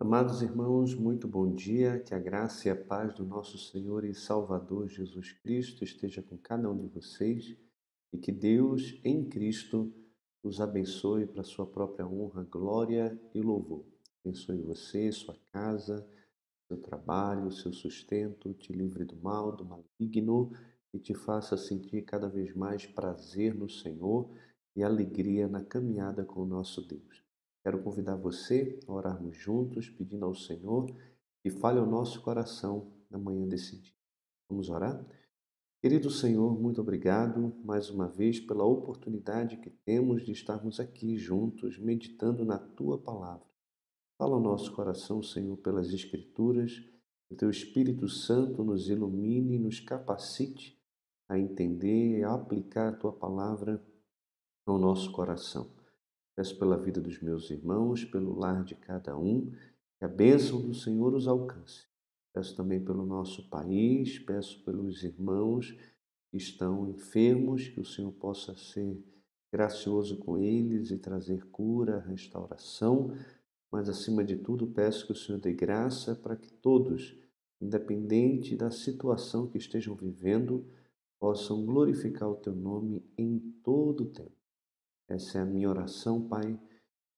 Amados irmãos, muito bom dia. Que a graça e a paz do nosso Senhor e Salvador Jesus Cristo esteja com cada um de vocês e que Deus em Cristo os abençoe para sua própria honra, glória e louvor. Abençoe você, sua casa, seu trabalho, seu sustento, te livre do mal, do maligno e te faça sentir cada vez mais prazer no Senhor e alegria na caminhada com o nosso Deus. Quero convidar você a orarmos juntos, pedindo ao Senhor que fale ao nosso coração na manhã desse dia. Vamos orar? Querido Senhor, muito obrigado mais uma vez pela oportunidade que temos de estarmos aqui juntos, meditando na tua palavra. Fala ao nosso coração, Senhor, pelas Escrituras, que o teu Espírito Santo nos ilumine e nos capacite a entender e aplicar a tua palavra ao nosso coração. Peço pela vida dos meus irmãos, pelo lar de cada um, que a bênção do Senhor os alcance. Peço também pelo nosso país, peço pelos irmãos que estão enfermos, que o Senhor possa ser gracioso com eles e trazer cura, restauração, mas acima de tudo peço que o Senhor dê graça para que todos, independente da situação que estejam vivendo, possam glorificar o teu nome em todo o tempo. Essa é a minha oração, Pai,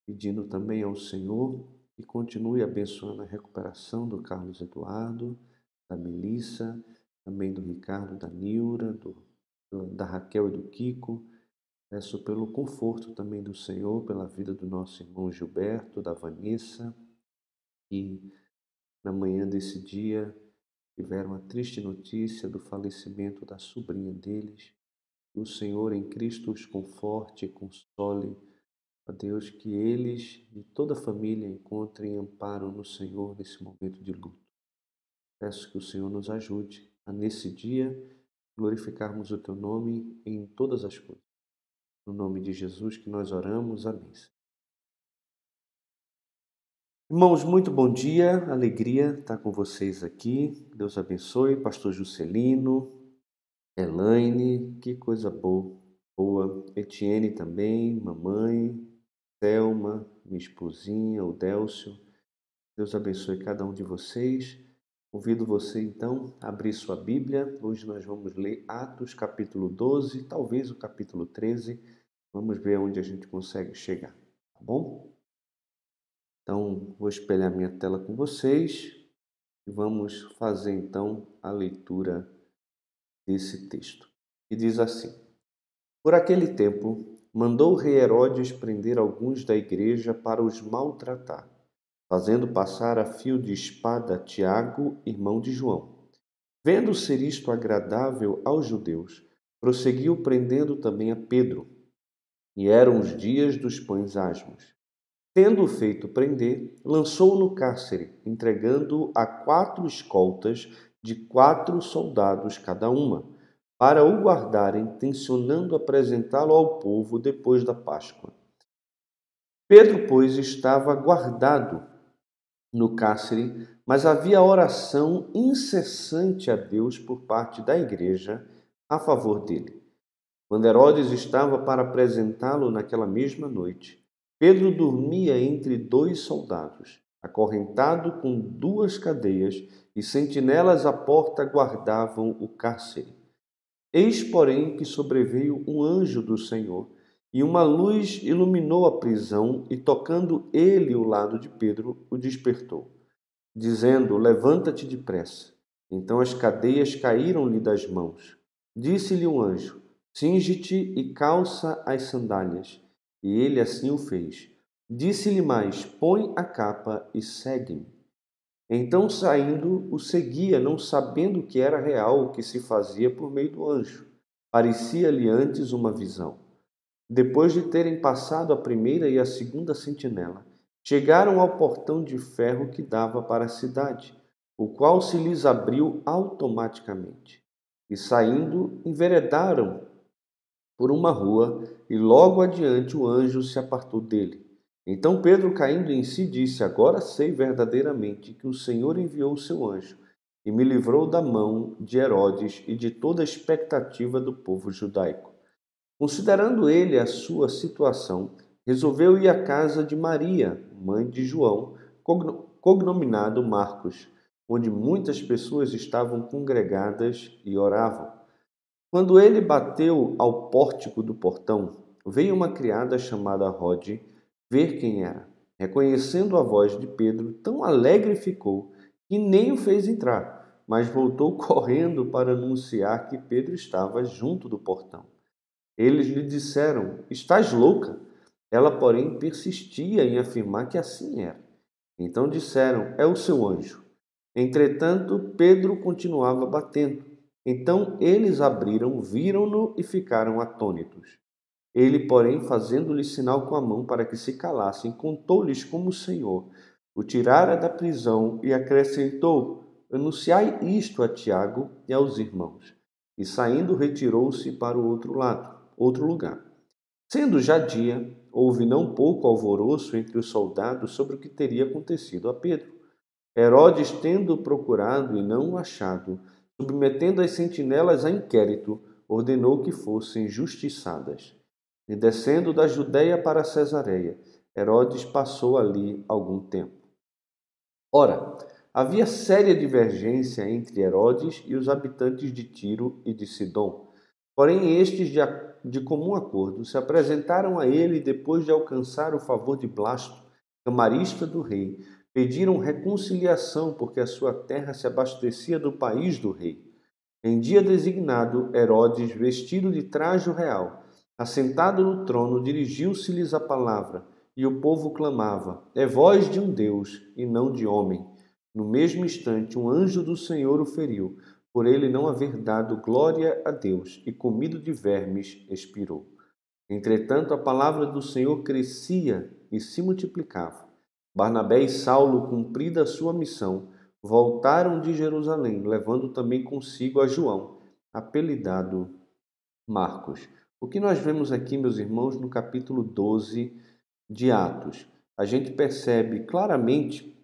pedindo também ao Senhor que continue abençoando a recuperação do Carlos Eduardo, da Melissa, também do Ricardo, da Nilra, do, da Raquel e do Kiko. Peço pelo conforto também do Senhor, pela vida do nosso irmão Gilberto, da Vanessa, que na manhã desse dia tiveram a triste notícia do falecimento da sobrinha deles. O Senhor em Cristo os conforte e console. A Deus, que eles e toda a família encontrem amparo no Senhor nesse momento de luto. Peço que o Senhor nos ajude a, nesse dia, glorificarmos o Teu nome em todas as coisas. No nome de Jesus que nós oramos. Amém. Irmãos, muito bom dia, alegria estar com vocês aqui. Deus abençoe, Pastor Juscelino, Elaine, que coisa boa. boa. Etienne também, mamãe, Thelma, minha esposinha, o Délcio. Deus abençoe cada um de vocês. Convido você então a abrir sua Bíblia. Hoje nós vamos ler Atos capítulo 12, talvez o capítulo 13. Vamos ver onde a gente consegue chegar, tá bom? Então, vou espelhar minha tela com vocês e vamos fazer então a leitura desse texto. E diz assim: Por aquele tempo, mandou o rei Herodes prender alguns da igreja para os maltratar, fazendo passar a fio de espada Tiago, irmão de João. Vendo ser isto agradável aos judeus, prosseguiu prendendo também a Pedro. E eram os dias dos pães asmos. Tendo feito prender, lançou-o no cárcere, entregando-o a quatro escoltas de quatro soldados cada uma, para o guardarem, tensionando apresentá-lo ao povo depois da Páscoa. Pedro, pois, estava guardado no cárcere, mas havia oração incessante a Deus por parte da igreja a favor dele. Quando Herodes estava para apresentá-lo naquela mesma noite, Pedro dormia entre dois soldados, acorrentado com duas cadeias e sentinelas à porta guardavam o cárcere. Eis, porém, que sobreveio um anjo do Senhor, e uma luz iluminou a prisão, e tocando ele o lado de Pedro, o despertou, dizendo: Levanta-te depressa. Então as cadeias caíram-lhe das mãos. Disse-lhe o anjo: Singe-te e calça as sandálias. E ele assim o fez. Disse-lhe mais: Põe a capa e segue-me. Então, saindo, o seguia, não sabendo que era real o que se fazia por meio do anjo. Parecia-lhe antes uma visão. Depois de terem passado a primeira e a segunda sentinela, chegaram ao portão de ferro que dava para a cidade, o qual se lhes abriu automaticamente. E saindo, enveredaram por uma rua, e logo adiante o anjo se apartou dele. Então Pedro, caindo em si, disse: Agora sei verdadeiramente que o Senhor enviou o seu anjo e me livrou da mão de Herodes e de toda a expectativa do povo judaico. Considerando ele a sua situação, resolveu ir à casa de Maria, mãe de João, cognominado Marcos, onde muitas pessoas estavam congregadas e oravam. Quando ele bateu ao pórtico do portão, veio uma criada chamada Rode ver quem era. Reconhecendo a voz de Pedro, tão alegre ficou que nem o fez entrar, mas voltou correndo para anunciar que Pedro estava junto do portão. Eles lhe disseram: Estás louca? Ela, porém, persistia em afirmar que assim era. Então disseram: É o seu anjo. Entretanto, Pedro continuava batendo. Então eles abriram, viram-no e ficaram atônitos. Ele, porém, fazendo-lhe sinal com a mão para que se calassem, contou-lhes como o Senhor o tirara da prisão e acrescentou: Anunciai isto a Tiago e aos irmãos. E saindo, retirou-se para o outro lado, outro lugar. Sendo já dia, houve não pouco alvoroço entre os soldados sobre o que teria acontecido a Pedro. Herodes, tendo procurado e não o achado, submetendo as sentinelas a inquérito, ordenou que fossem justiçadas. E descendo da Judéia para Cesareia, Herodes passou ali algum tempo. Ora, havia séria divergência entre Herodes e os habitantes de Tiro e de Sidom. Porém, estes, de, de comum acordo, se apresentaram a ele depois de alcançar o favor de Blasto, camarista do rei, pediram reconciliação porque a sua terra se abastecia do país do rei. Em dia designado, Herodes, vestido de traje real, assentado no trono, dirigiu-se-lhes a palavra e o povo clamava: É voz de um Deus e não de homem. No mesmo instante, um anjo do Senhor o feriu, por ele não haver dado glória a Deus, e comido de vermes, expirou. Entretanto, a palavra do Senhor crescia e se multiplicava. Barnabé e Saulo, cumprida a sua missão, voltaram de Jerusalém, levando também consigo a João, apelidado Marcos. O que nós vemos aqui, meus irmãos, no capítulo 12 de Atos, a gente percebe claramente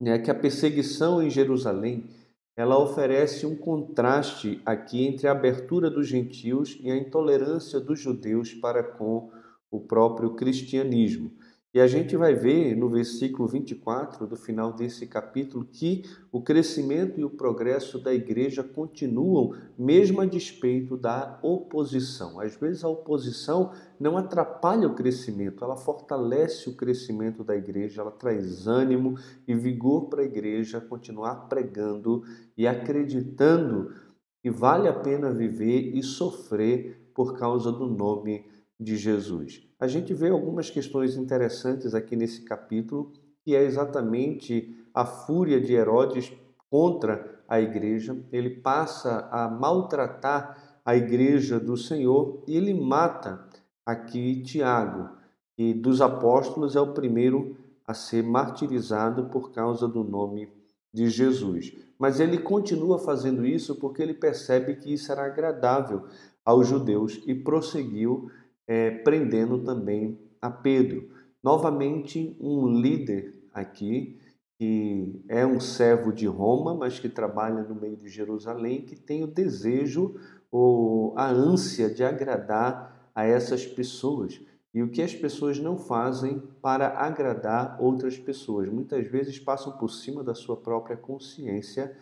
né, que a perseguição em Jerusalém ela oferece um contraste aqui entre a abertura dos gentios e a intolerância dos judeus para com o próprio cristianismo. E a gente vai ver no versículo 24 do final desse capítulo que o crescimento e o progresso da igreja continuam, mesmo a despeito da oposição. Às vezes a oposição não atrapalha o crescimento, ela fortalece o crescimento da igreja, ela traz ânimo e vigor para a igreja continuar pregando e acreditando que vale a pena viver e sofrer por causa do nome de Jesus. A gente vê algumas questões interessantes aqui nesse capítulo, que é exatamente a fúria de Herodes contra a igreja. Ele passa a maltratar a igreja do Senhor e ele mata aqui Tiago, que dos apóstolos é o primeiro a ser martirizado por causa do nome de Jesus. Mas ele continua fazendo isso porque ele percebe que isso era agradável aos judeus e prosseguiu é, prendendo também a Pedro. Novamente, um líder aqui, que é um servo de Roma, mas que trabalha no meio de Jerusalém, que tem o desejo ou a ânsia de agradar a essas pessoas. E o que as pessoas não fazem para agradar outras pessoas. Muitas vezes passam por cima da sua própria consciência,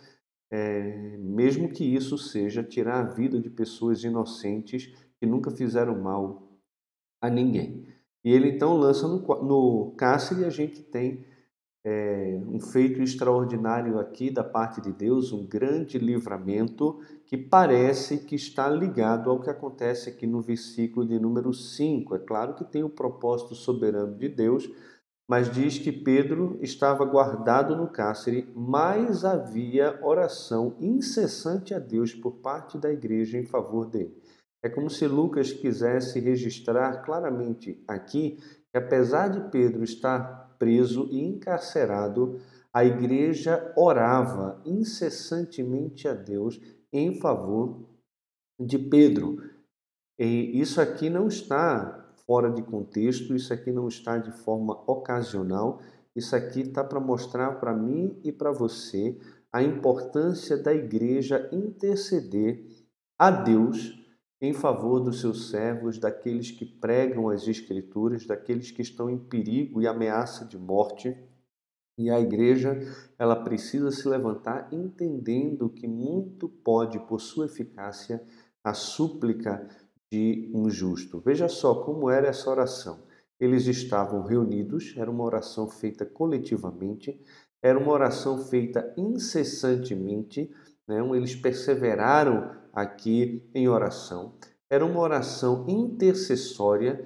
é, mesmo que isso seja tirar a vida de pessoas inocentes que nunca fizeram mal a ninguém. E ele então lança no, no cárcere e a gente tem é, um feito extraordinário aqui da parte de Deus, um grande livramento que parece que está ligado ao que acontece aqui no versículo de número 5. É claro que tem o propósito soberano de Deus, mas diz que Pedro estava guardado no cárcere, mas havia oração incessante a Deus por parte da igreja em favor dele. É como se Lucas quisesse registrar claramente aqui que, apesar de Pedro estar preso e encarcerado, a igreja orava incessantemente a Deus em favor de Pedro. E isso aqui não está fora de contexto, isso aqui não está de forma ocasional, isso aqui está para mostrar para mim e para você a importância da igreja interceder a Deus em favor dos seus servos, daqueles que pregam as Escrituras, daqueles que estão em perigo e ameaça de morte. E a igreja, ela precisa se levantar entendendo que muito pode, por sua eficácia, a súplica de um justo. Veja só como era essa oração. Eles estavam reunidos, era uma oração feita coletivamente, era uma oração feita incessantemente, né? eles perseveraram aqui em oração. Era uma oração intercessória,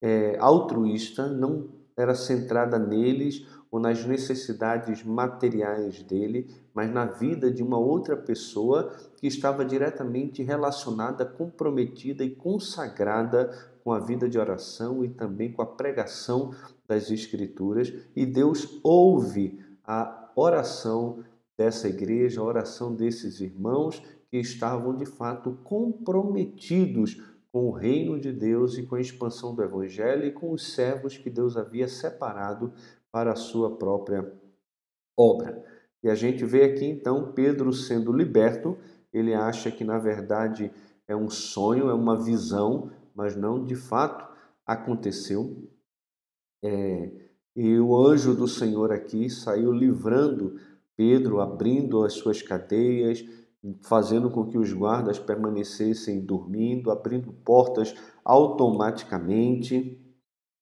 é, altruísta, não era centrada neles ou nas necessidades materiais dele, mas na vida de uma outra pessoa que estava diretamente relacionada, comprometida e consagrada com a vida de oração e também com a pregação das Escrituras. E Deus ouve a oração dessa igreja, a oração desses irmãos que estavam de fato comprometidos com o reino de Deus e com a expansão do Evangelho e com os servos que Deus havia separado para a sua própria obra. E a gente vê aqui então Pedro sendo liberto, ele acha que na verdade é um sonho, é uma visão, mas não de fato aconteceu. É, e o anjo do Senhor aqui saiu livrando Pedro, abrindo as suas cadeias, fazendo com que os guardas permanecessem dormindo, abrindo portas automaticamente,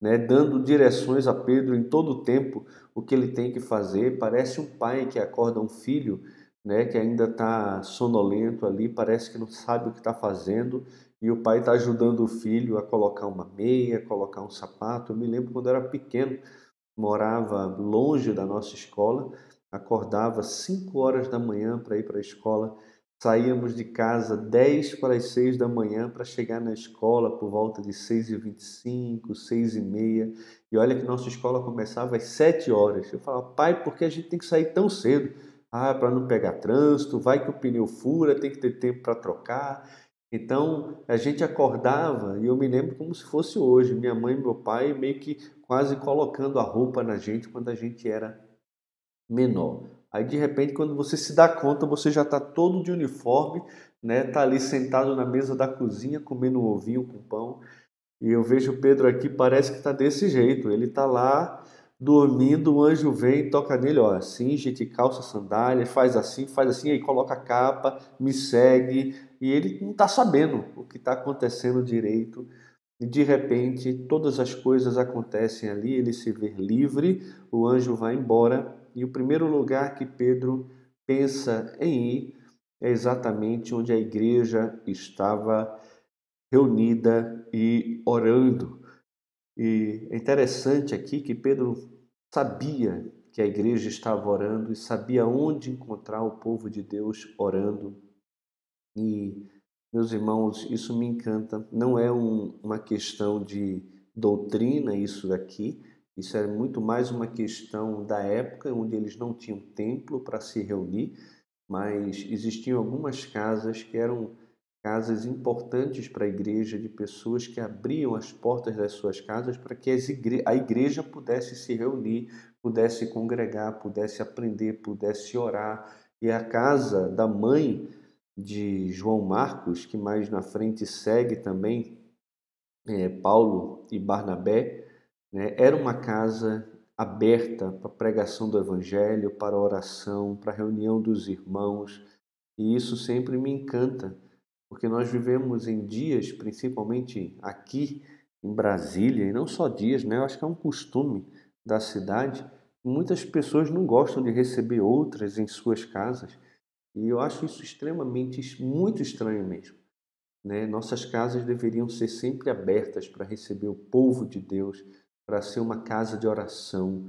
né, dando direções a Pedro em todo o tempo o que ele tem que fazer. Parece um pai que acorda um filho né, que ainda está sonolento ali, parece que não sabe o que está fazendo, e o pai está ajudando o filho a colocar uma meia, colocar um sapato. Eu me lembro quando era pequeno, morava longe da nossa escola, acordava 5 horas da manhã para ir para a escola Saíamos de casa 10 para as 6 da manhã para chegar na escola por volta de 6h25, 6h30. E olha que nossa escola começava às 7 horas. Eu falava, pai, por que a gente tem que sair tão cedo? Ah, para não pegar trânsito, vai que o pneu fura, tem que ter tempo para trocar. Então a gente acordava e eu me lembro como se fosse hoje. Minha mãe e meu pai meio que quase colocando a roupa na gente quando a gente era menor. Aí de repente, quando você se dá conta, você já está todo de uniforme, né? Tá ali sentado na mesa da cozinha comendo um ovinho com pão. E eu vejo o Pedro aqui, parece que está desse jeito. Ele está lá dormindo, o anjo vem e toca nele, ó, assim, gente, calça sandália, faz assim, faz assim, aí coloca a capa, me segue, e ele não está sabendo o que está acontecendo direito. E de repente, todas as coisas acontecem ali, ele se vê livre, o anjo vai embora e o primeiro lugar que Pedro pensa em ir é exatamente onde a igreja estava reunida e orando. E é interessante aqui que Pedro sabia que a igreja estava orando e sabia onde encontrar o povo de Deus orando. E, meus irmãos, isso me encanta. Não é um, uma questão de doutrina, isso daqui, isso era muito mais uma questão da época, onde eles não tinham templo para se reunir, mas existiam algumas casas que eram casas importantes para a igreja, de pessoas que abriam as portas das suas casas para que igre a igreja pudesse se reunir, pudesse congregar, pudesse aprender, pudesse orar. E a casa da mãe de João Marcos, que mais na frente segue também é, Paulo e Barnabé, né? Era uma casa aberta para pregação do Evangelho, para oração, para reunião dos irmãos, e isso sempre me encanta, porque nós vivemos em dias, principalmente aqui em Brasília, e não só dias, né? eu acho que é um costume da cidade, muitas pessoas não gostam de receber outras em suas casas, e eu acho isso extremamente, muito estranho mesmo. Né? Nossas casas deveriam ser sempre abertas para receber o povo de Deus, para ser uma casa de oração.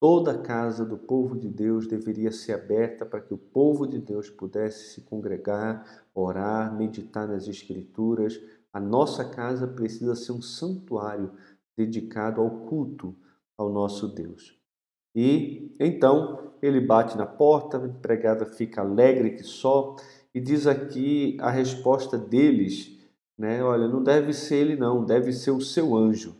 Toda a casa do povo de Deus deveria ser aberta para que o povo de Deus pudesse se congregar, orar, meditar nas Escrituras. A nossa casa precisa ser um santuário dedicado ao culto ao nosso Deus. E então ele bate na porta, a empregada fica alegre que só, e diz aqui a resposta deles, né? Olha, não deve ser ele não, deve ser o seu anjo.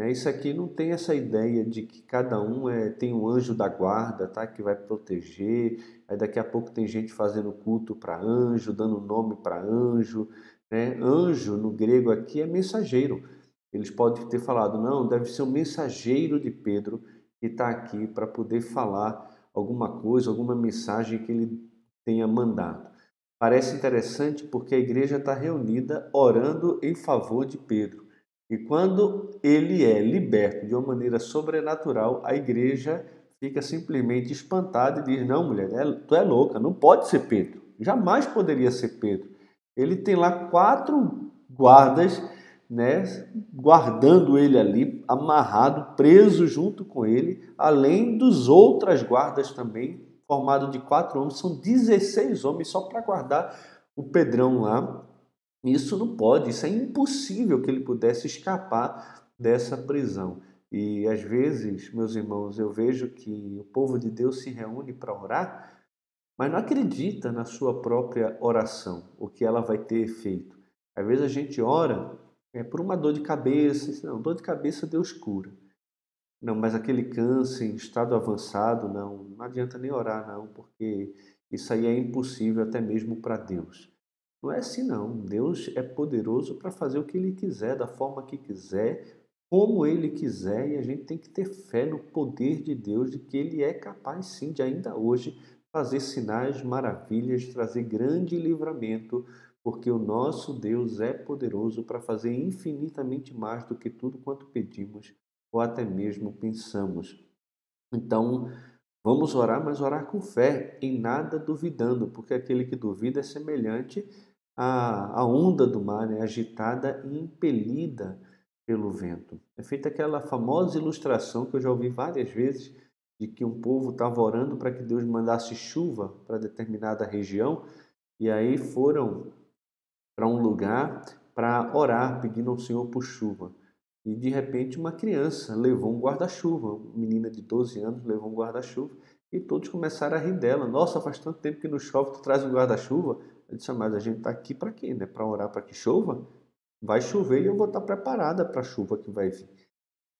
Né? Isso aqui não tem essa ideia de que cada um é, tem um anjo da guarda, tá? Que vai proteger. Aí daqui a pouco tem gente fazendo culto para anjo, dando nome para anjo. Né? Anjo no grego aqui é mensageiro. Eles podem ter falado, não, deve ser um mensageiro de Pedro que está aqui para poder falar alguma coisa, alguma mensagem que ele tenha mandado. Parece interessante porque a igreja está reunida orando em favor de Pedro. E quando ele é liberto de uma maneira sobrenatural, a igreja fica simplesmente espantada e diz: Não, mulher, é, tu é louca, não pode ser Pedro. Jamais poderia ser Pedro. Ele tem lá quatro guardas, né, guardando ele ali, amarrado, preso junto com ele, além dos outras guardas também, formado de quatro homens, são 16 homens só para guardar o Pedrão lá. Isso não pode, isso é impossível que ele pudesse escapar dessa prisão. E às vezes, meus irmãos, eu vejo que o povo de Deus se reúne para orar, mas não acredita na sua própria oração, o que ela vai ter efeito. Às vezes a gente ora é, por uma dor de cabeça, não, dor de cabeça Deus cura. Não, mas aquele câncer em estado avançado, não, não adianta nem orar, não, porque isso aí é impossível até mesmo para Deus. Não é assim, não. Deus é poderoso para fazer o que Ele quiser, da forma que quiser, como Ele quiser, e a gente tem que ter fé no poder de Deus, de que Ele é capaz, sim, de ainda hoje fazer sinais, maravilhas, trazer grande livramento, porque o nosso Deus é poderoso para fazer infinitamente mais do que tudo quanto pedimos ou até mesmo pensamos. Então, vamos orar, mas orar com fé, em nada duvidando, porque aquele que duvida é semelhante à, à onda do mar, né? agitada e impelida pelo vento. É feita aquela famosa ilustração que eu já ouvi várias vezes de que um povo estava orando para que Deus mandasse chuva para determinada região e aí foram para um lugar para orar, pedindo ao Senhor por chuva. E de repente uma criança levou um guarda-chuva, uma menina de 12 anos levou um guarda-chuva e todos começaram a rir dela. Nossa, faz tanto tempo que não chove, tu traz um guarda-chuva? Eu disse, ah, mas a gente está aqui para quê? Né? Para orar para que chova? Vai chover e eu vou estar preparada para a chuva que vai vir.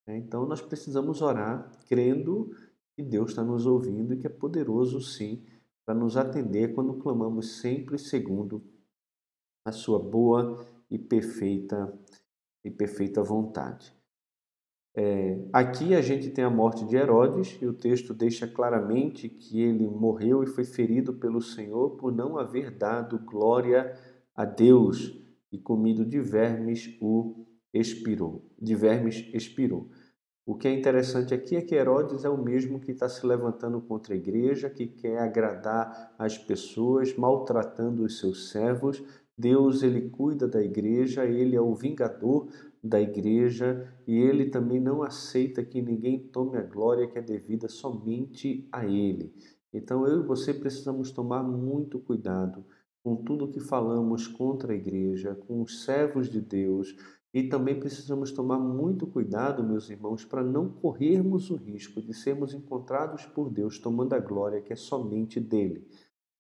É, então nós precisamos orar crendo que Deus está nos ouvindo e que é poderoso sim para nos atender quando clamamos sempre segundo a sua boa e perfeita e perfeita vontade. É, aqui a gente tem a morte de Herodes e o texto deixa claramente que ele morreu e foi ferido pelo Senhor por não haver dado glória a Deus e comido de vermes o expirou. De vermes expirou. O que é interessante aqui é que Herodes é o mesmo que está se levantando contra a igreja, que quer agradar as pessoas, maltratando os seus servos, Deus ele cuida da igreja, ele é o vingador da igreja e ele também não aceita que ninguém tome a glória que é devida somente a ele. Então eu e você precisamos tomar muito cuidado com tudo que falamos contra a igreja, com os servos de Deus, e também precisamos tomar muito cuidado, meus irmãos, para não corrermos o risco de sermos encontrados por Deus tomando a glória que é somente dele.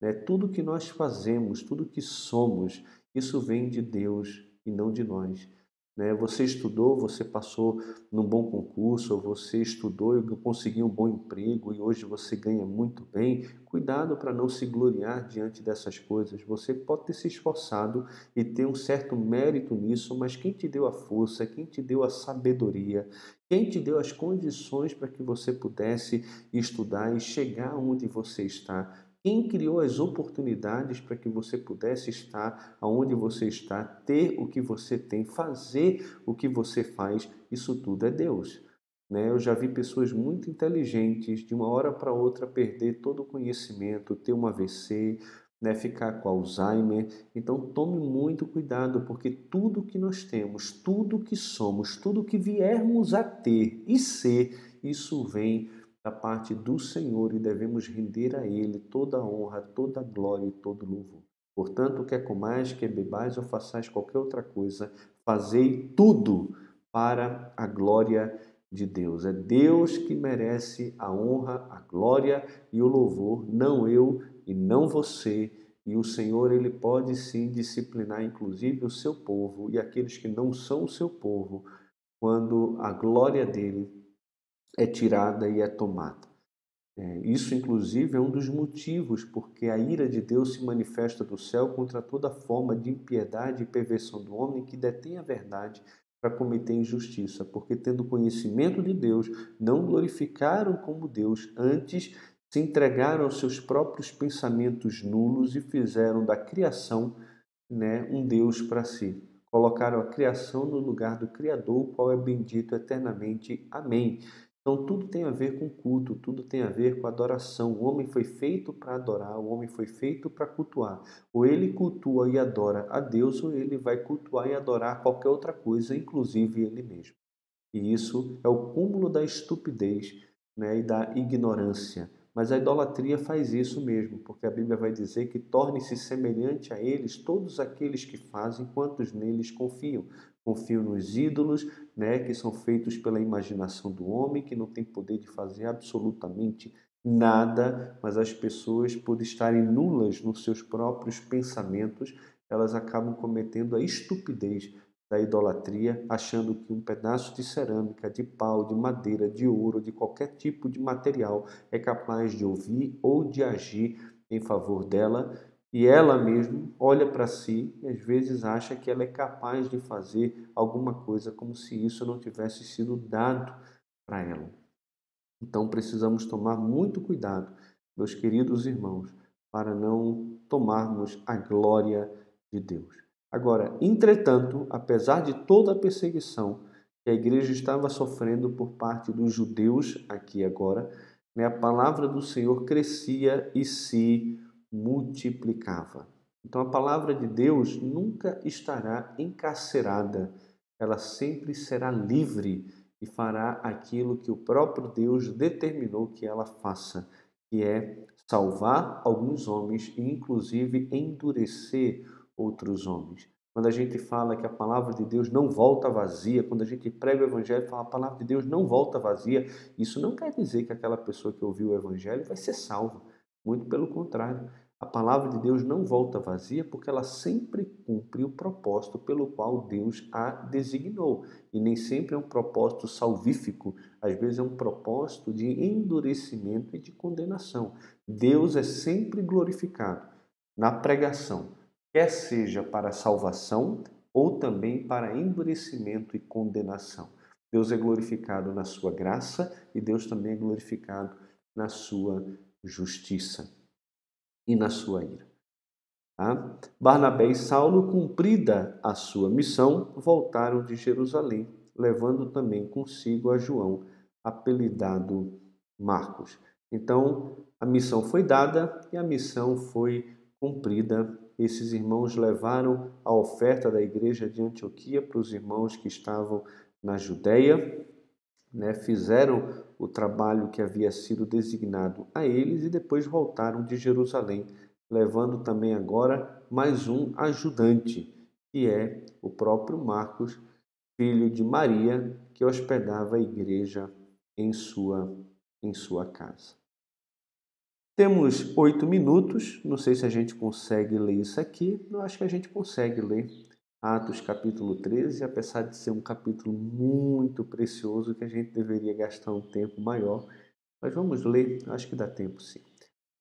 Né? Tudo que nós fazemos, tudo que somos, isso vem de Deus e não de nós. Né? Você estudou, você passou num bom concurso, você estudou e conseguiu um bom emprego e hoje você ganha muito bem. Cuidado para não se gloriar diante dessas coisas. Você pode ter se esforçado e ter um certo mérito nisso, mas quem te deu a força, quem te deu a sabedoria, quem te deu as condições para que você pudesse estudar e chegar onde você está, quem criou as oportunidades para que você pudesse estar aonde você está, ter o que você tem, fazer o que você faz, isso tudo é Deus. Né? Eu já vi pessoas muito inteligentes, de uma hora para outra, perder todo o conhecimento, ter um AVC, né, ficar com Alzheimer. Então tome muito cuidado, porque tudo que nós temos, tudo que somos, tudo que viermos a ter e ser, isso vem da parte do Senhor e devemos render a Ele toda a honra, toda a glória e todo o louvor. Portanto, quer comais, quer bebais ou façais qualquer outra coisa, fazei tudo para a glória de Deus. É Deus que merece a honra, a glória e o louvor, não eu e não você. E o Senhor, ele pode sim disciplinar inclusive o seu povo e aqueles que não são o seu povo, quando a glória dele é tirada e é tomada. É, isso, inclusive, é um dos motivos porque a ira de Deus se manifesta do céu contra toda forma de impiedade e perversão do homem que detém a verdade para cometer injustiça, porque tendo conhecimento de Deus, não glorificaram como Deus, antes se entregaram aos seus próprios pensamentos nulos e fizeram da criação né, um Deus para si. Colocaram a criação no lugar do Criador, o qual é bendito eternamente. Amém. Então tudo tem a ver com culto, tudo tem a ver com adoração. O homem foi feito para adorar, o homem foi feito para cultuar. Ou ele cultua e adora a Deus, ou ele vai cultuar e adorar qualquer outra coisa, inclusive ele mesmo. E isso é o cúmulo da estupidez né, e da ignorância. Mas a idolatria faz isso mesmo, porque a Bíblia vai dizer que torne-se semelhante a eles todos aqueles que fazem quantos neles confiam. Confiam nos ídolos, né, que são feitos pela imaginação do homem, que não tem poder de fazer absolutamente nada, mas as pessoas, por estarem nulas nos seus próprios pensamentos, elas acabam cometendo a estupidez da idolatria, achando que um pedaço de cerâmica, de pau, de madeira, de ouro, de qualquer tipo de material é capaz de ouvir ou de agir em favor dela, e ela mesma olha para si e às vezes acha que ela é capaz de fazer alguma coisa como se isso não tivesse sido dado para ela. Então precisamos tomar muito cuidado, meus queridos irmãos, para não tomarmos a glória de Deus. Agora, entretanto, apesar de toda a perseguição que a igreja estava sofrendo por parte dos judeus aqui agora, né, a palavra do Senhor crescia e se multiplicava. Então a palavra de Deus nunca estará encarcerada, ela sempre será livre e fará aquilo que o próprio Deus determinou que ela faça, que é salvar alguns homens e inclusive endurecer outros homens. Quando a gente fala que a palavra de Deus não volta vazia, quando a gente prega o evangelho e fala a palavra de Deus não volta vazia, isso não quer dizer que aquela pessoa que ouviu o evangelho vai ser salva. Muito pelo contrário. A palavra de Deus não volta vazia porque ela sempre cumpre o propósito pelo qual Deus a designou. E nem sempre é um propósito salvífico, às vezes é um propósito de endurecimento e de condenação. Deus é sempre glorificado na pregação, quer seja para salvação ou também para endurecimento e condenação. Deus é glorificado na sua graça e Deus também é glorificado na sua justiça e na sua ira. Tá? Barnabé e Saulo, cumprida a sua missão, voltaram de Jerusalém, levando também consigo a João, apelidado Marcos. Então, a missão foi dada e a missão foi cumprida esses irmãos levaram a oferta da igreja de Antioquia para os irmãos que estavam na Judéia, né, fizeram o trabalho que havia sido designado a eles e depois voltaram de Jerusalém, levando também agora mais um ajudante, que é o próprio Marcos, filho de Maria, que hospedava a igreja em sua, em sua casa. Temos oito minutos, não sei se a gente consegue ler isso aqui, eu acho que a gente consegue ler. Atos capítulo 13, apesar de ser um capítulo muito precioso que a gente deveria gastar um tempo maior, mas vamos ler, acho que dá tempo sim.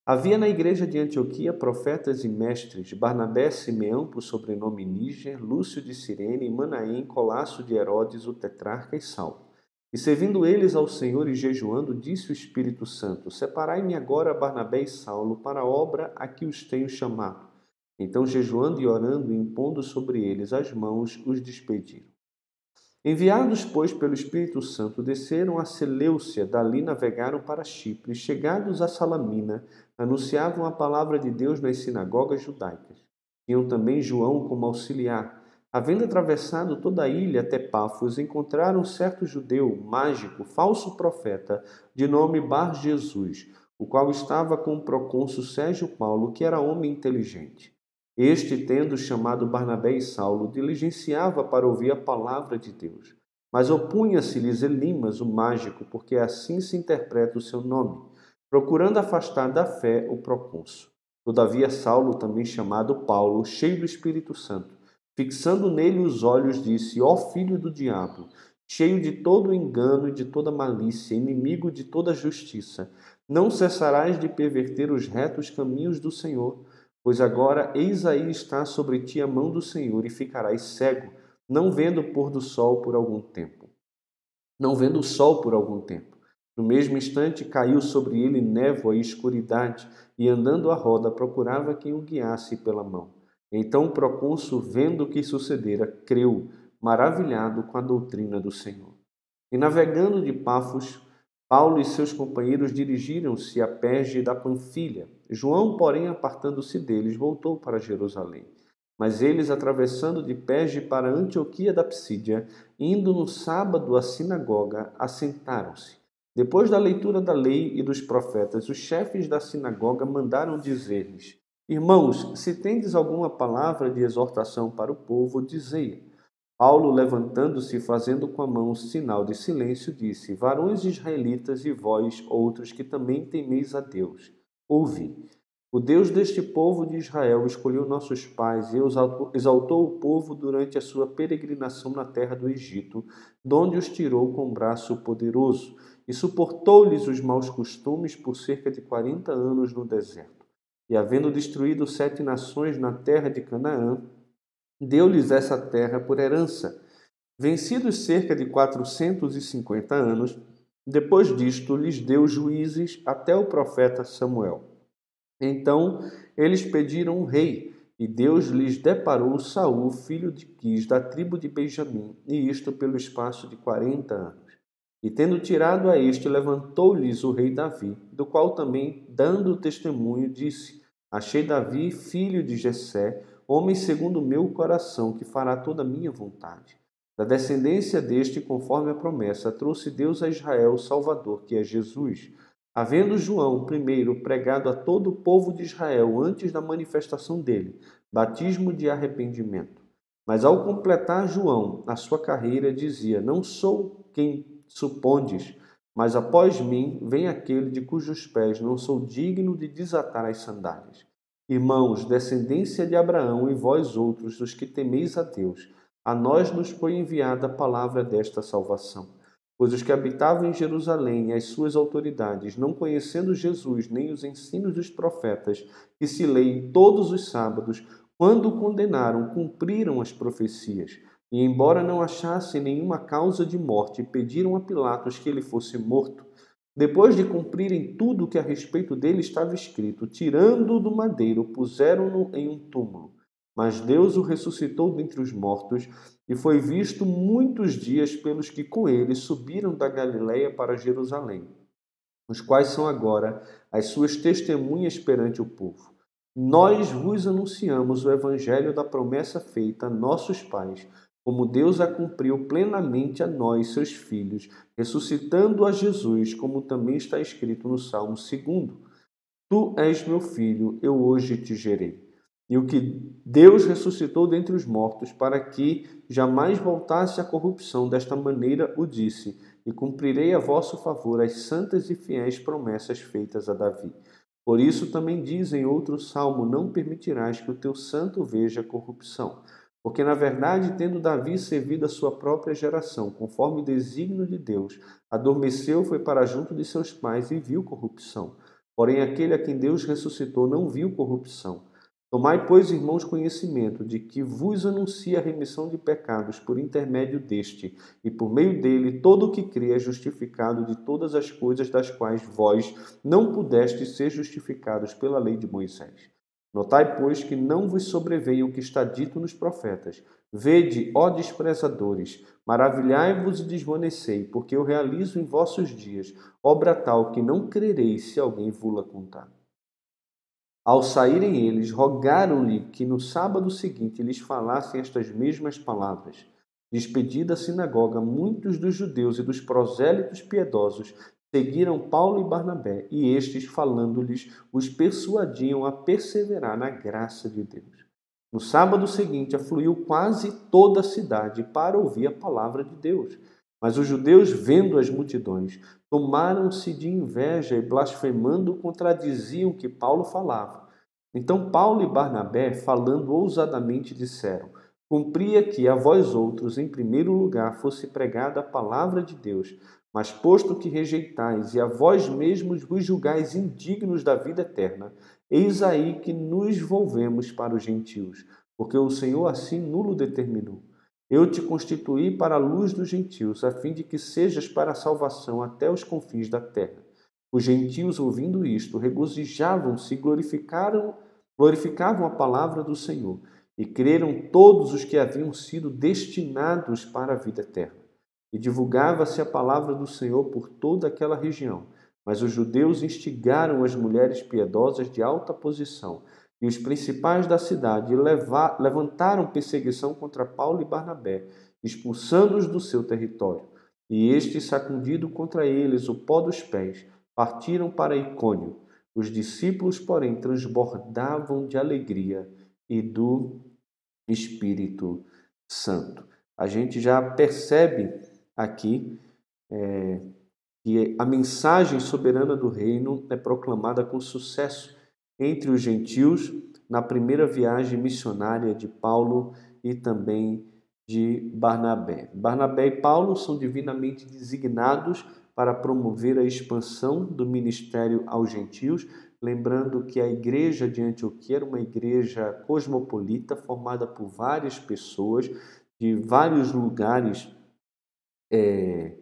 Havia na igreja de Antioquia profetas e mestres, Barnabé, Simeão, por sobrenome Níger, Lúcio de Cirene, Manaém, Colasso de Herodes, o tetrarca e Saulo. E servindo eles ao Senhor e jejuando, disse o Espírito Santo: Separai-me agora Barnabé e Saulo para a obra a que os tenho chamado. Então, jejuando e orando impondo sobre eles as mãos, os despediram. Enviados, pois, pelo Espírito Santo, desceram a Seleucia, dali navegaram para Chipre, chegados a Salamina, anunciavam a palavra de Deus nas sinagogas judaicas. Tinham também João como auxiliar Havendo atravessado toda a ilha até Pafos, encontraram um certo judeu, mágico, falso profeta, de nome Bar Jesus, o qual estava com o procônsul Sérgio Paulo, que era homem inteligente. Este, tendo chamado Barnabé e Saulo, diligenciava para ouvir a palavra de Deus. Mas opunha-se-lhes Elimas, o mágico, porque assim se interpreta o seu nome, procurando afastar da fé o procônsul. Todavia Saulo, também chamado Paulo, cheio do Espírito Santo, Fixando nele os olhos, disse: Ó filho do diabo, cheio de todo engano e de toda malícia, inimigo de toda justiça, não cessarás de perverter os retos caminhos do Senhor, pois agora eis aí está sobre ti a mão do Senhor e ficarás cego, não vendo o pôr do sol por algum tempo. Não vendo o sol por algum tempo. No mesmo instante caiu sobre ele névoa e escuridade, e andando à roda procurava quem o guiasse pela mão. Então o procônsul, vendo o que sucedera, creu, maravilhado com a doutrina do Senhor. E navegando de Pafos, Paulo e seus companheiros dirigiram-se a Perge da Panfilha. João, porém, apartando-se deles, voltou para Jerusalém. Mas eles, atravessando de Perge para Antioquia da Psídia, indo no sábado à sinagoga, assentaram-se. Depois da leitura da lei e dos profetas, os chefes da sinagoga mandaram dizer-lhes: Irmãos, se tendes alguma palavra de exortação para o povo, dizei. Paulo, levantando-se e fazendo com a mão sinal de silêncio, disse: Varões israelitas e vós, outros que também temeis a Deus, ouvi. O Deus deste povo de Israel escolheu nossos pais e exaltou o povo durante a sua peregrinação na terra do Egito, donde os tirou com braço poderoso, e suportou-lhes os maus costumes por cerca de quarenta anos no deserto. E havendo destruído sete nações na terra de Canaã, deu-lhes essa terra por herança. Vencidos cerca de quatrocentos e cinquenta anos, depois disto lhes deu juízes até o profeta Samuel. Então eles pediram um rei, e Deus lhes deparou Saul, filho de Quis, da tribo de Benjamim, e isto pelo espaço de quarenta anos. E tendo tirado a este, levantou-lhes o rei Davi, do qual também, dando testemunho, disse: Achei Davi, filho de Jessé, homem segundo o meu coração, que fará toda a minha vontade. Da descendência deste, conforme a promessa, trouxe Deus a Israel o Salvador, que é Jesus. Havendo João primeiro pregado a todo o povo de Israel antes da manifestação dele, batismo de arrependimento. Mas ao completar João a sua carreira, dizia: Não sou quem supondes, mas após mim vem aquele de cujos pés não sou digno de desatar as sandálias. Irmãos, descendência de Abraão e vós outros, os que temeis a Deus, a nós nos foi enviada a palavra desta salvação. Pois os que habitavam em Jerusalém e as suas autoridades, não conhecendo Jesus nem os ensinos dos profetas, que se leem todos os sábados, quando o condenaram, cumpriram as profecias. E, embora não achassem nenhuma causa de morte, pediram a Pilatos que ele fosse morto. Depois de cumprirem tudo o que a respeito dele estava escrito, tirando-o do madeiro, puseram-no em um túmulo. Mas Deus o ressuscitou dentre os mortos e foi visto muitos dias pelos que com ele subiram da Galiléia para Jerusalém, os quais são agora as suas testemunhas perante o povo. Nós vos anunciamos o evangelho da promessa feita a nossos pais, como Deus a cumpriu plenamente a nós, seus filhos, ressuscitando a Jesus, como também está escrito no Salmo 2. Tu és meu filho, eu hoje te gerei. E o que Deus ressuscitou dentre os mortos, para que jamais voltasse a corrupção, desta maneira o disse: E cumprirei a vosso favor as santas e fiéis promessas feitas a Davi. Por isso também diz em outro salmo: Não permitirás que o teu santo veja corrupção. Porque, na verdade, tendo Davi servido a sua própria geração, conforme o desígnio de Deus, adormeceu, foi para junto de seus pais e viu corrupção. Porém, aquele a quem Deus ressuscitou não viu corrupção. Tomai, pois, irmãos, conhecimento de que vos anuncia a remissão de pecados por intermédio deste, e por meio dele todo o que crê é justificado de todas as coisas das quais vós não pudestes ser justificados pela lei de Moisés. Notai, pois, que não vos sobreveia o que está dito nos profetas. Vede, ó desprezadores, maravilhai-vos e desvanecei, porque eu realizo em vossos dias obra tal que não crereis se alguém vula contar. Ao saírem eles, rogaram-lhe que no sábado seguinte lhes falassem estas mesmas palavras. Despedida a sinagoga, muitos dos judeus e dos prosélitos piedosos Seguiram Paulo e Barnabé, e estes, falando-lhes, os persuadiam a perseverar na graça de Deus. No sábado seguinte, afluiu quase toda a cidade para ouvir a palavra de Deus. Mas os judeus, vendo as multidões, tomaram-se de inveja e, blasfemando, contradiziam o que Paulo falava. Então Paulo e Barnabé, falando ousadamente, disseram: Cumpria que a vós outros, em primeiro lugar, fosse pregada a palavra de Deus, mas posto que rejeitais e a vós mesmos vos julgais indignos da vida eterna, eis aí que nos volvemos para os gentios, porque o Senhor assim nulo determinou. Eu te constituí para a luz dos gentios, a fim de que sejas para a salvação até os confins da terra. Os gentios, ouvindo isto, regozijavam-se e glorificaram, glorificavam a palavra do Senhor, e creram todos os que haviam sido destinados para a vida eterna. E divulgava-se a palavra do Senhor por toda aquela região. Mas os judeus instigaram as mulheres piedosas de alta posição e os principais da cidade levantaram perseguição contra Paulo e Barnabé, expulsando-os do seu território. E estes, sacudindo contra eles o pó dos pés, partiram para Icônio. Os discípulos, porém, transbordavam de alegria e do Espírito Santo. A gente já percebe aqui é, que a mensagem soberana do reino é proclamada com sucesso entre os gentios na primeira viagem missionária de Paulo e também de Barnabé. Barnabé e Paulo são divinamente designados para promover a expansão do ministério aos gentios, lembrando que a igreja de Antioquia era uma igreja cosmopolita formada por várias pessoas de vários lugares é,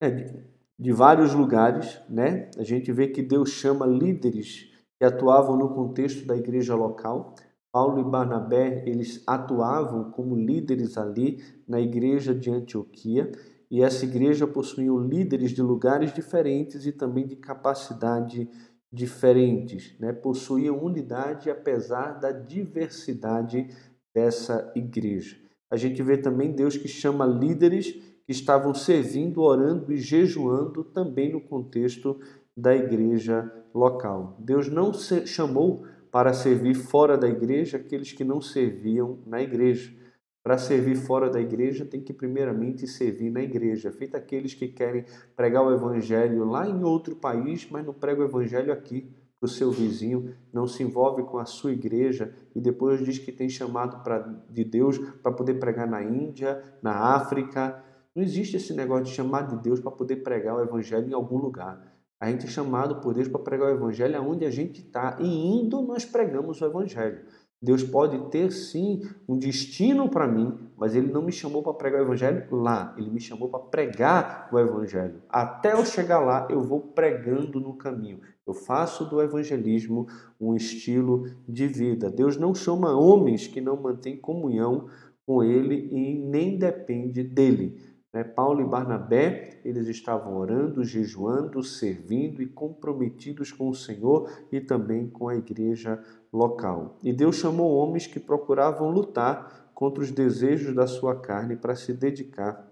é, de vários lugares, né? A gente vê que Deus chama líderes que atuavam no contexto da igreja local. Paulo e Barnabé, eles atuavam como líderes ali na igreja de Antioquia, e essa igreja possuía líderes de lugares diferentes e também de capacidade diferentes, né? Possuía unidade apesar da diversidade dessa igreja. A gente vê também Deus que chama líderes que estavam servindo, orando e jejuando também no contexto da igreja local. Deus não chamou para servir fora da igreja aqueles que não serviam na igreja. Para servir fora da igreja, tem que primeiramente servir na igreja. Feito aqueles que querem pregar o evangelho lá em outro país, mas não pregam o evangelho aqui para o seu vizinho, não se envolve com a sua igreja e depois diz que tem chamado pra, de Deus para poder pregar na Índia, na África, não existe esse negócio de chamar de Deus para poder pregar o evangelho em algum lugar. A gente é chamado por Deus para pregar o evangelho aonde a gente está e indo nós pregamos o evangelho. Deus pode ter sim um destino para mim, mas Ele não me chamou para pregar o Evangelho lá, Ele me chamou para pregar o Evangelho. Até eu chegar lá, eu vou pregando no caminho. Eu faço do evangelismo um estilo de vida. Deus não chama homens que não mantêm comunhão com Ele e nem depende dele. Né? Paulo e Barnabé, eles estavam orando, jejuando, servindo e comprometidos com o Senhor e também com a igreja local. E Deus chamou homens que procuravam lutar contra os desejos da sua carne para se dedicar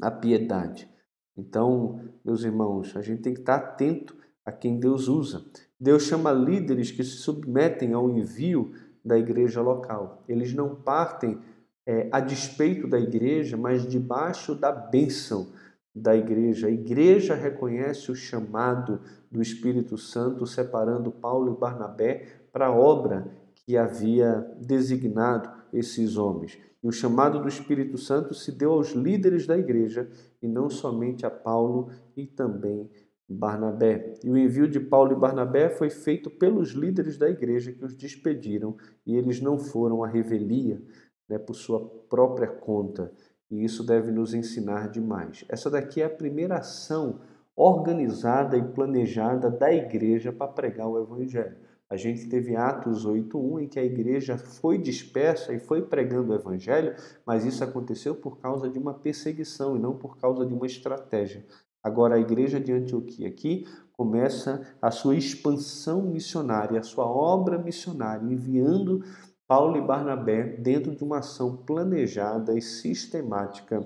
à piedade. Então, meus irmãos, a gente tem que estar atento a quem Deus usa. Deus chama líderes que se submetem ao envio da igreja local. Eles não partem é, a despeito da igreja, mas debaixo da bênção da igreja. A igreja reconhece o chamado do Espírito Santo, separando Paulo e Barnabé para a obra que havia designado esses homens. E o chamado do Espírito Santo se deu aos líderes da igreja e não somente a Paulo e também Barnabé. E o envio de Paulo e Barnabé foi feito pelos líderes da igreja que os despediram e eles não foram à revelia né, por sua própria conta. E isso deve nos ensinar demais. Essa daqui é a primeira ação organizada e planejada da igreja para pregar o evangelho. A gente teve Atos 8:1 em que a igreja foi dispersa e foi pregando o evangelho, mas isso aconteceu por causa de uma perseguição e não por causa de uma estratégia. Agora a igreja de Antioquia aqui começa a sua expansão missionária, a sua obra missionária, enviando Paulo e Barnabé dentro de uma ação planejada e sistemática,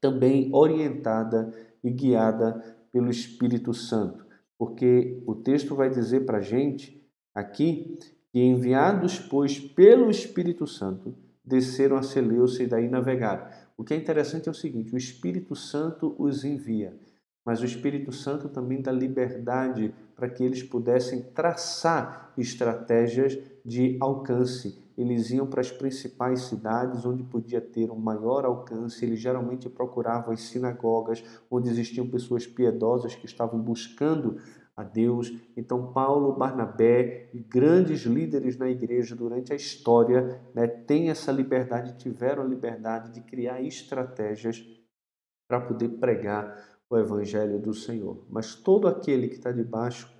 também orientada e guiada pelo Espírito Santo. Porque o texto vai dizer para a gente aqui que enviados, pois, pelo Espírito Santo, desceram a Seleucia e daí navegaram. O que é interessante é o seguinte: o Espírito Santo os envia, mas o Espírito Santo também dá liberdade para que eles pudessem traçar estratégias de alcance. Eles iam para as principais cidades onde podia ter um maior alcance. Eles geralmente procuravam as sinagogas onde existiam pessoas piedosas que estavam buscando a Deus. Então, Paulo, Barnabé e grandes líderes na igreja durante a história né, têm essa liberdade, tiveram a liberdade de criar estratégias para poder pregar o evangelho do Senhor. Mas todo aquele que está debaixo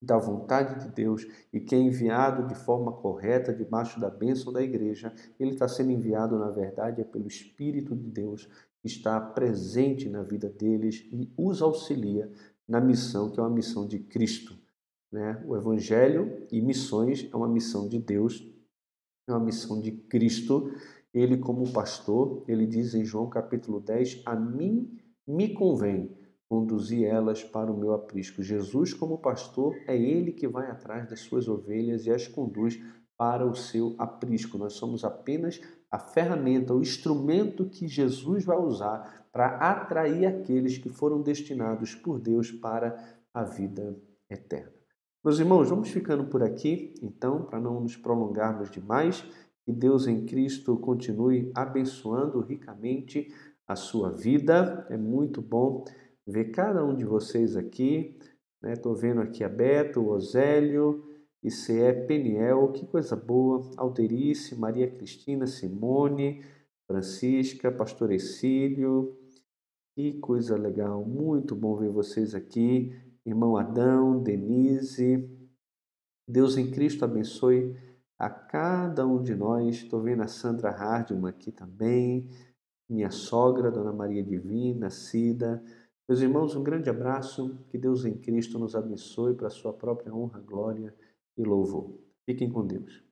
da vontade de Deus e que é enviado de forma correta debaixo da bênção da igreja, ele está sendo enviado, na verdade, é pelo Espírito de Deus que está presente na vida deles e os auxilia na missão que é uma missão de Cristo. Né? O Evangelho e missões é uma missão de Deus, é uma missão de Cristo. Ele, como pastor, ele diz em João capítulo 10: A mim me convém conduzir elas para o meu aprisco. Jesus, como pastor, é ele que vai atrás das suas ovelhas e as conduz para o seu aprisco. Nós somos apenas a ferramenta, o instrumento que Jesus vai usar para atrair aqueles que foram destinados por Deus para a vida eterna. Meus irmãos, vamos ficando por aqui, então, para não nos prolongarmos demais. Que Deus em Cristo continue abençoando ricamente a sua vida. É muito bom ver cada um de vocês aqui. Estou né? vendo aqui a Beto, o Osélio, ICE Peniel, que coisa boa. Alterice, Maria Cristina, Simone, Francisca, Pastor Exílio. Que coisa legal, muito bom ver vocês aqui. Irmão Adão, Denise. Deus em Cristo abençoe a cada um de nós. Estou vendo a Sandra Hardman aqui também. Minha sogra, Dona Maria Divina, Cida. Meus irmãos, um grande abraço. Que Deus em Cristo nos abençoe para a sua própria honra, glória e louvor. Fiquem com Deus.